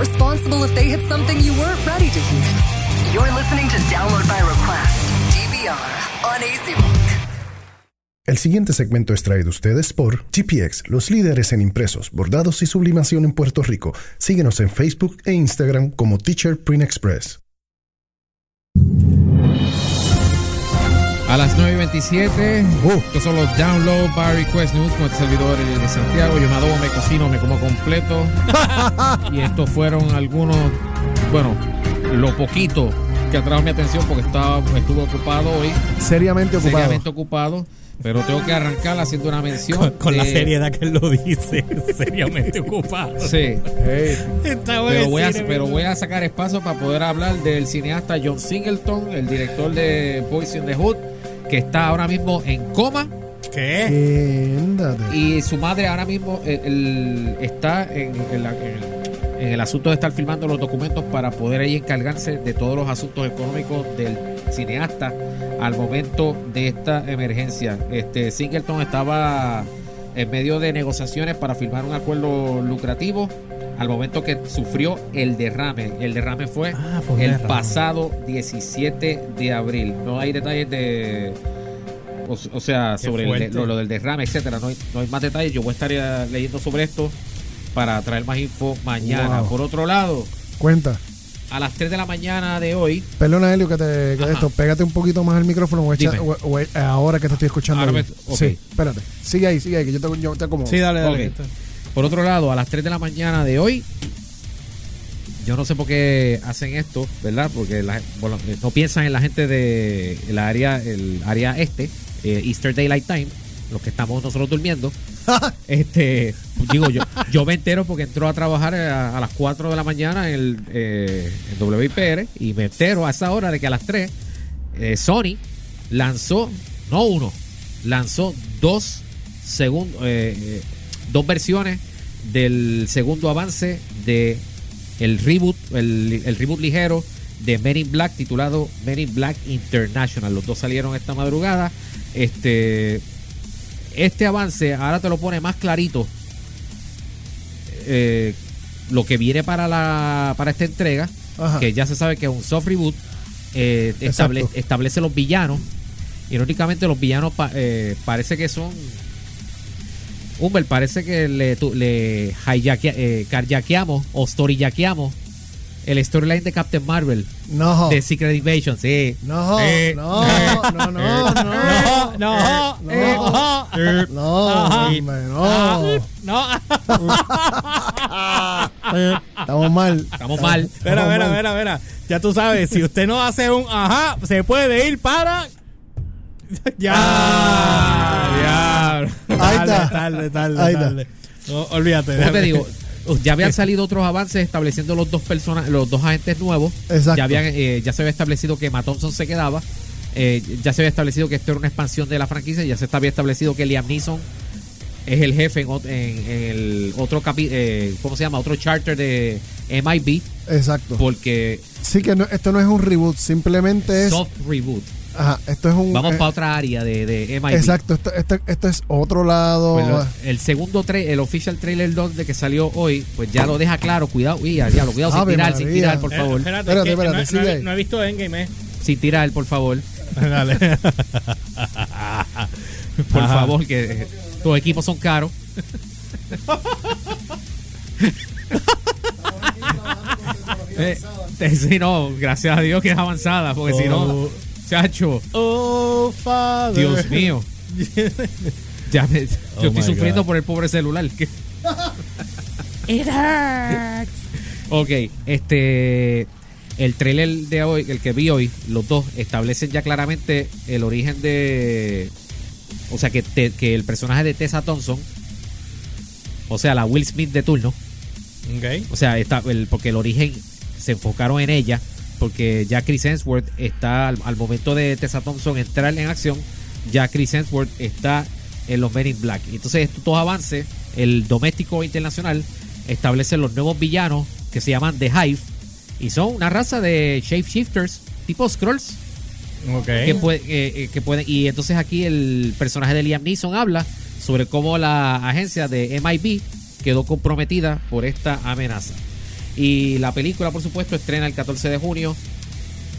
responsible if they hit something you weren't ready to hear. You're listening to Download by Request, DVR, on. El siguiente segmento es traído a ustedes por GPX, los líderes en impresos, bordados y sublimación en Puerto Rico. Síguenos en Facebook e Instagram como Teacher Print Express. A las 9.27, estos son los Download by Request News con este servidor de Santiago. Yo me adobo, me cocino, me como completo. y estos fueron algunos, bueno, lo poquito que atrajo mi atención porque estaba, estuve ocupado hoy. Seriamente ocupado. Seriamente ocupado. Pero tengo que arrancar haciendo una mención. Con, con la seriedad que él lo dice, seriamente ocupado. Sí. Está Pero voy, a, pero voy a sacar espacio para poder hablar del cineasta John Singleton, el director de Boys in the Hood, que está ahora mismo en coma. ¿Qué? Y su madre ahora mismo eh, el- está en, en la- en el asunto de estar filmando los documentos para poder ahí encargarse de todos los asuntos económicos del cineasta al momento de esta emergencia. Este Singleton estaba en medio de negociaciones para firmar un acuerdo lucrativo al momento que sufrió el derrame. El derrame fue Ah, fue el derrame. pasado 17 de abril. No hay detalles de o, o sea, Qué sobre el lo, lo del derrame, etcétera. No hay, no hay más detalles. Yo voy a estar eh, leyendo sobre esto para traer más info mañana. Wow. Por otro lado, Cuenta. A las 3 de la mañana de hoy, Perdona, Helio, que te que esto. Pégate un poquito más al micrófono o echa- o- o- ahora que te estoy escuchando. Ahora me- ok. Sí, espérate. Sigue ahí, sigue ahí, que yo te, yo te acomodo. Sí, dale, dale. Ok. que está- por otro lado, a las 3 de la mañana de hoy, yo no sé por qué hacen esto, ¿verdad? Porque la- bueno, eh, no piensan en la gente de la área, el área este, eh, Easter Daylight Time, los que estamos nosotros durmiendo. este, digo yo, yo me entero porque entró a trabajar a, las 4 de la mañana en el eh, en WIPR y me entero a esa hora de que a las 3 eh, Sony lanzó, no uno, lanzó dos segundos, dos versiones del segundo avance de el reboot, el, el reboot ligero de Men in Black titulado Men in Black International. Los dos salieron esta madrugada. Este, este avance ahora te lo pone más clarito. eh, lo que viene para la para esta entrega, Ajá. que ya se sabe que es un soft reboot, eh, estable- establece los villanos. Irónicamente, los villanos pa- eh, parece que son. Humber, parece que le, tu- le eh, o storyjackeamos el storyline de Captain Marvel No. de Secret Invasion, sí. No, Eh, no, no, no, no, No, no, no, eh, no, hombre, no. no. Estamos mal. Estamos mal. Espera, espera, espera, espera. Ya tú sabes, si usted no hace un ajá, se puede ir para. ya. ya. Ahí Tarde, está. tarde, tarde, Ahí está. tarde. No, olvídate. ¿Cómo te digo? Ya habían salido otros avances estableciendo los dos personas, los dos agentes nuevos. Exacto. Ya, habían, eh, ya se había establecido que Emma Thompson se quedaba. Eh, ya se había establecido que esto era una expansión de la franquicia. Ya se había establecido que Liam Neeson es el jefe en, ot- en- en el otro capi eh, ¿cómo se llama? Otro charter de MIB. Exacto. Porque Sí que no- esto no es un reboot, simplemente es. soft reboot. Ajá, esto es un. Vamos eh, para otra área de, de MIB. Exacto, esto, esto, esto es otro lado. Pues lo- el segundo tra- el official trailer 2 de que salió hoy, pues ya lo deja claro. Cuidado, uy, ya, diablo, cuidado sin tirar, sin tirar, por Eh, favor. espérate, Espérate, no, he- ahí. no he visto Endgame, eh. Sin tirar, por favor. Dale. Por Ajá. favor, que eh, tus equipos son caros. Eh, eh, sí, no, gracias a Dios que es avanzada, porque si no, Oh. Chacho, Oh, Father. Dios mío. Ya me- yo Oh estoy sufriendo God. por el pobre celular. que- Ok, este. El trailer de hoy, el que vi hoy, los dos establecen ya claramente el origen de. O sea, que, te- que el personaje de Tessa Thompson, o sea, la Will Smith de turno, Ok. o sea, está, el, porque el origen se enfocaron en ella, porque ya Chris Hemsworth está, al, al momento de Tessa Thompson entrar en acción, ya Chris Hemsworth está en los Men in Black. Entonces, estos avances, el doméstico e internacional, establecen los nuevos villanos que se llaman The Hive, y son una raza de shapeshifters, tipo Scrolls, Ok. que, puede- eh, eh, que pueden y entonces aquí el personaje de Liam Neeson habla sobre cómo la agencia de MIB quedó comprometida por esta amenaza. Y la película, por supuesto, estrena el 14 de junio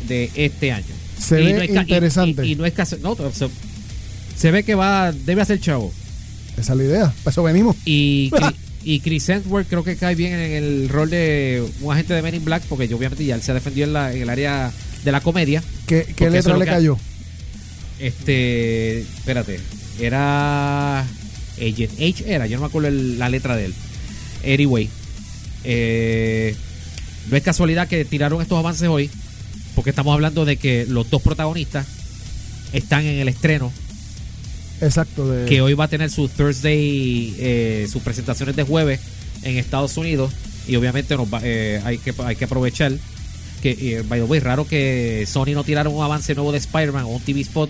de este año. Se Y ve y- interesante. Y, y no es casi- no, se, se ve que va, debe hacer chavo. Esa es la idea. Para eso venimos. Y, y Chris Hemsworth creo que cae bien en el rol de un agente de Men in Black, porque yo, obviamente ya él se defendió en, la- en el área de la comedia. ¿Qué, qué letra le que- cayó? Este, espérate, era Agent H era, yo no me acuerdo el- la letra de él. Anyway, eh, no es casualidad que tiraron estos avances hoy, porque estamos hablando de que los dos protagonistas están en el estreno, Exacto. De, que hoy va a tener su Thursday, eh, sus presentaciones de jueves en Estados Unidos, y obviamente nos va- eh, hay, que, hay que aprovechar que, eh, by the way, raro que Sony no tiraron un avance nuevo de Spider-Man o un TV spot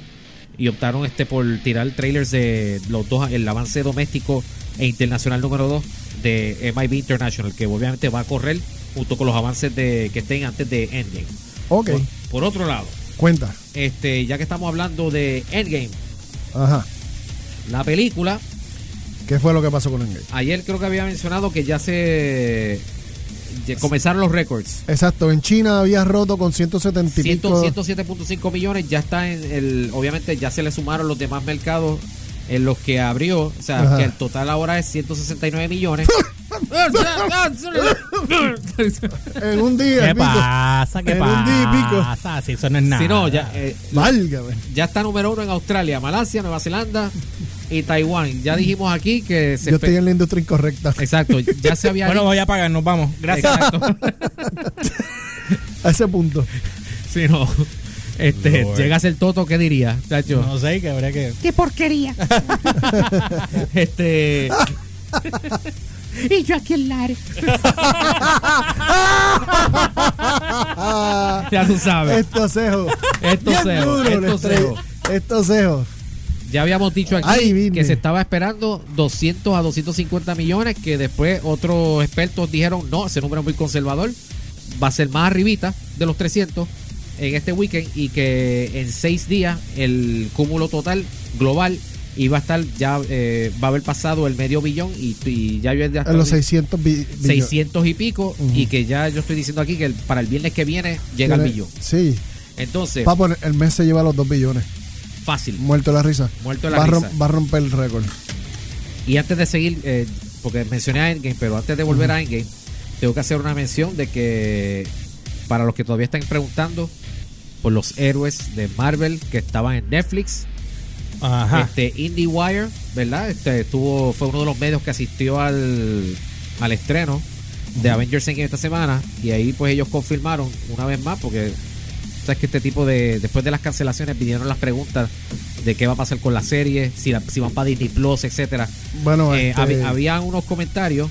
y optaron este por tirar trailers de los dos, el avance doméstico e internacional número 2 de MIB International, que obviamente va a correr junto con los avances de que estén antes de Endgame. ok. Por, por otro lado, Cuenta. este, ya que estamos hablando de Endgame, Ajá. la película, ¿Qué fue lo que pasó con Engage? ayer creo que había mencionado que ya se comenzaron los récords. Exacto. En China había roto con 170 y 100 pico. 107.5 millones ya está en el obviamente ya se le sumaron los demás mercados en los que abrió o sea Ajá. que el total ahora es 169 millones En un día. ¿Qué pico. pasa? ¿Qué En un día y pico. pasa? Si eso no es nada. si no ya eh, Válgame. ya está número uno en Australia Malasia Nueva Zelanda y Taiwán ya dijimos aquí que se Yo estoy en la industria incorrecta. exacto ya se había Bueno, voy a pagar, nos vamos. Gracias. exacto A ese punto. si no este Lord. llega a ser Toto qué diría chacho No sé, que habría que. ¡Qué porquería! este Y yo aquí en Lares. ya tú sabes Estos cejos. Estos cejos, estos cejos. Estos cejos. Ya habíamos dicho aquí Ay, que se estaba esperando 200 a 250 millones, que después otros expertos dijeron, no, ese número es muy conservador, va a ser más arribita de los 300 en este weekend y que en seis días el cúmulo total global iba a estar, ya eh, va a haber pasado el medio billón y, y ya yo ya En los 600 bi- billones. 600 y pico y que ya yo estoy diciendo aquí que el- para el viernes que viene llega el billón. Sí. Entonces, Papo, el mes se lleva los 2 billones. fácil. Muerto la risa. Muerto la va, A risa. rom- va a romper el récord. Y antes de seguir, eh, porque mencioné a Endgame, pero antes de volver a Endgame, tengo que hacer una mención de que para los que todavía están preguntando por los héroes de Marvel que estaban en Netflix, Ajá. este IndieWire, ¿verdad? Este estuvo, fue uno de los medios que asistió al, al estreno de Avengers Endgame esta semana y ahí pues ellos confirmaron una vez más porque sabes que este tipo de después de las cancelaciones vinieron las preguntas de qué va a pasar con la serie, si, la- si van para Disney Plus, etcétera. Bueno, Eh, este, hab- había unos comentarios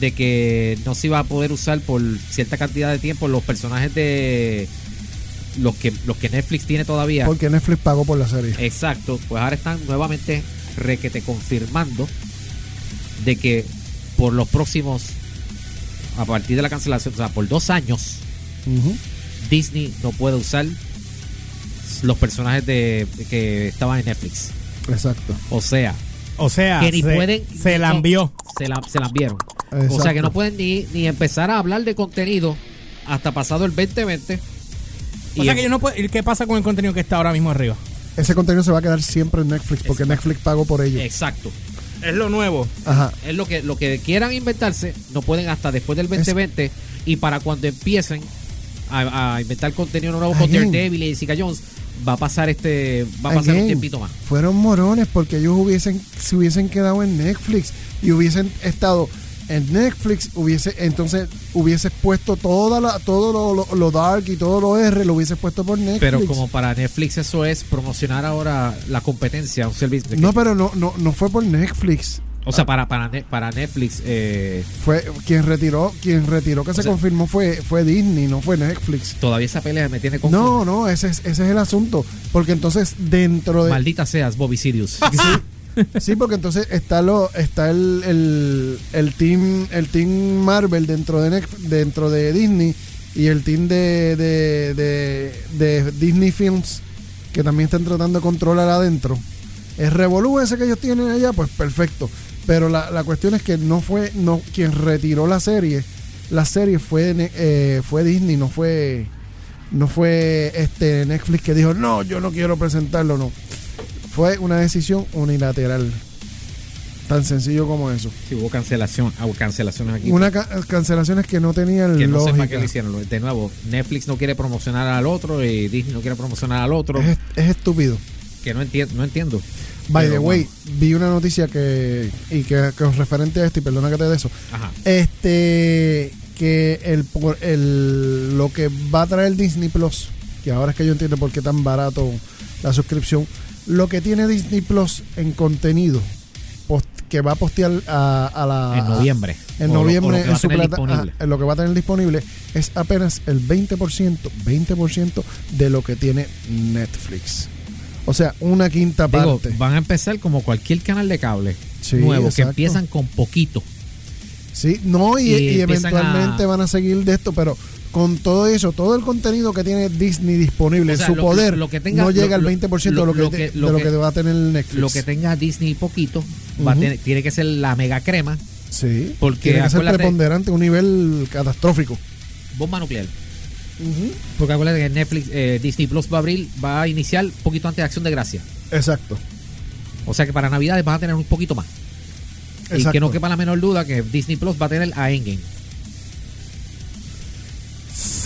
de que no se iba a poder usar por cierta cantidad de tiempo los personajes de los que los que Netflix tiene todavía. porque Netflix pagó por la serie. Exacto, pues ahora están nuevamente requete confirmando de que por los próximos a partir de la cancelación, o sea, por dos años. Disney no puede usar los personajes de que estaban en Netflix. Exacto. O sea, O sea, que ni se, pueden se la envió. se la, se la enviaron. O sea que no pueden ni, ni empezar a hablar de contenido hasta pasado el 2020. O Y sea que yo no puedo. ¿Qué pasa con el contenido que está ahora mismo arriba? Ese contenido se va a quedar siempre en Netflix porque Exacto. Netflix pagó por ello. Exacto. Es lo nuevo. Ajá. Es lo que, lo que quieran inventarse, no pueden hasta después del 2020. Y para cuando empiecen a, a inventar contenido nuevo con. Daredevil y Jessica Jones, va a pasar este va a pasar un tiempito más. Fueron morones porque ellos hubiesen se hubiesen quedado en Netflix y hubiesen estado en Netflix, hubiese entonces hubieses puesto toda la, todo lo, lo- lo dark y todo lo R, lo hubieses puesto por Netflix. Pero como para Netflix eso es promocionar ahora la competencia, un servicio. no, pero no, no, no fue por Netflix. o sea, para, para, para Netflix, eh, Fue quien retiró, quien retiró que se sea- confirmó fue, fue Disney, no fue Netflix. todavía esa pelea me tiene confuso. No, no, ese es, ese es el asunto. Porque entonces dentro de. Maldita seas, Bobby Sirius. Sí, porque entonces está lo, está el, el, el team, el team Marvel dentro de dentro de Disney y el team de, de, de, Disney Films que también están tratando de controlar adentro. El revolú ese que ellos tienen allá, pues perfecto. Pero la, la cuestión es que no fue no quien retiró la serie la serie fue, eh, fue Disney, no fue no fue este Netflix que dijo, no, yo no quiero presentarlo, no. Fue una decisión unilateral. Tan sencillo como eso. Sí, hubo cancelación, hubo cancelaciones aquí. Una ca- cancelaciones que no tenían que no lógica. qué lo hicieron. De nuevo, Netflix no quiere promocionar al otro y Disney no quiere promocionar al otro. es, es estúpido. Que no entiendo, no entiendo. By Pero the way, bueno. vi una noticia que y que, que referente a esto y perdona que te dé eso. Ajá. Este que el, por- el lo que va a traer Disney Plus, que ahora es que yo entiendo por qué tan barato la suscripción, lo que tiene Disney Plus en contenido post- que va a postear a, a la En noviembre. en O noviembre lo en su plata, ah, en lo que va a tener disponible es apenas el 20%, 20% de lo que tiene Netflix. O sea, una quinta Digo, parte. van a empezar como cualquier canal de cable Sí, nuevo, que empiezan con poquito. Sí, no, y, Y y empiezan eventualmente a- van a seguir de esto, pero con todo eso, todo el contenido que tiene Disney disponible O sea, en su lo- poder, lo que tenga- no llega al lo- 20% de lo que, que- de lo que- va a tener Netflix. Lo que tenga Disney poquito va a Ujú. tener- tiene que ser la mega crema, sí, porque tiene que ser preponderante, un nivel catastrófico. bomba nuclear. Porque acuérdate que Netflix, eh, Disney Plus va a abrir, va a iniciar un poquito antes de Acción de Gracia. Exacto. O sea que para Navidades van a tener un poquito más. Y exacto. que no quepa la menor duda que Disney Plus va a tener a Endgame.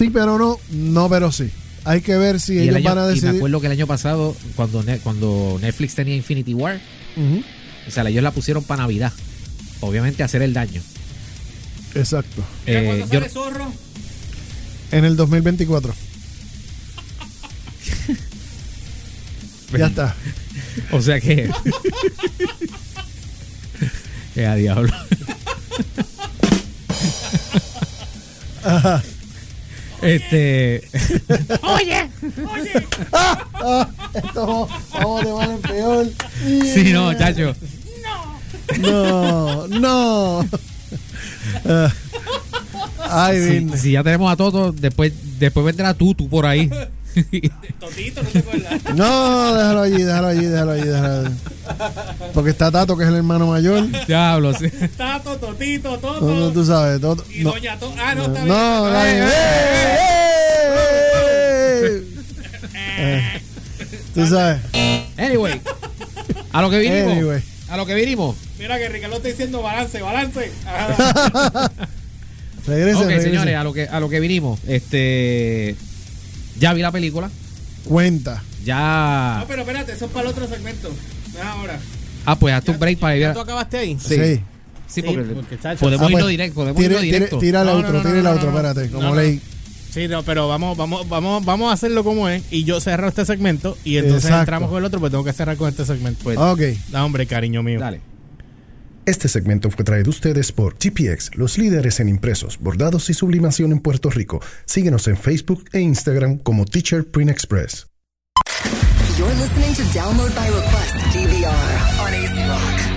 Sí, pero no, no, pero sí. Hay que ver si Y, el ellos año- van a y me decidir. acuerdo que el año pasado, cuando, cuando Netflix tenía Infinity War, o sea, ellos la pusieron para Navidad. Obviamente hacer el daño. Exacto. Eh, ¿Cuándo yo- sale Zorro? En el 2024. ya está. o sea que. que a diablo. Este. Oye, Ah, esto vamos de mal en peor. sí, no, chacho. No, no. Ah. Ay, Si, si ya tenemos a Toto, después, después vendrá Tutu por ahí. Totito, ¿no te acuerdas? No, déjalo allí, déjalo allí, déjalo allí, déjalo allí. Porque está Tato, que es el hermano mayor. diablo, sí. Tato, Totito, No, no, Toto. tú sabes, Toto. Y No, Doña To. Ah, no, no, está no, bien. nadie- Eh, ¡Eh, eh, eh! Eh, Tú sabes. Anyway, a lo que vinimos. Anyway. A lo que vinimos. Mira que Ricardo está diciendo balance, balance. Regresen, ok, regresen. señores, a lo que a lo que vinimos. Este. Ya vi la película. Cuenta. Ya. No, pero espérate, eso es para el otro segmento. Es ahora. Ah, pues hazte un break para ir ¿Ya a- tú acabaste ahí? Sí. Sí. Sí, porque, porque, chacho. podemos Ah, irlo pues, directo. Podemos Tire, irlo tire, directo. tira el No, no, otro, no, tira no, el no, otro, no. espérate. No, Como no. leí. Sí, no, pero vamos, vamos, vamos, vamos a hacerlo como es. Y yo cerro este segmento. Y entonces Exacto. entramos con el otro, pues tengo que cerrar con este segmento. Pues, Ok. No, hombre, cariño mío. Dale. Este segmento fue traído a ustedes por GPX, los líderes en impresos, bordados y sublimación en Puerto Rico. Síguenos en Facebook e Instagram como Teacher Print Express. You're listening to Download by Request DVR on AC Rock.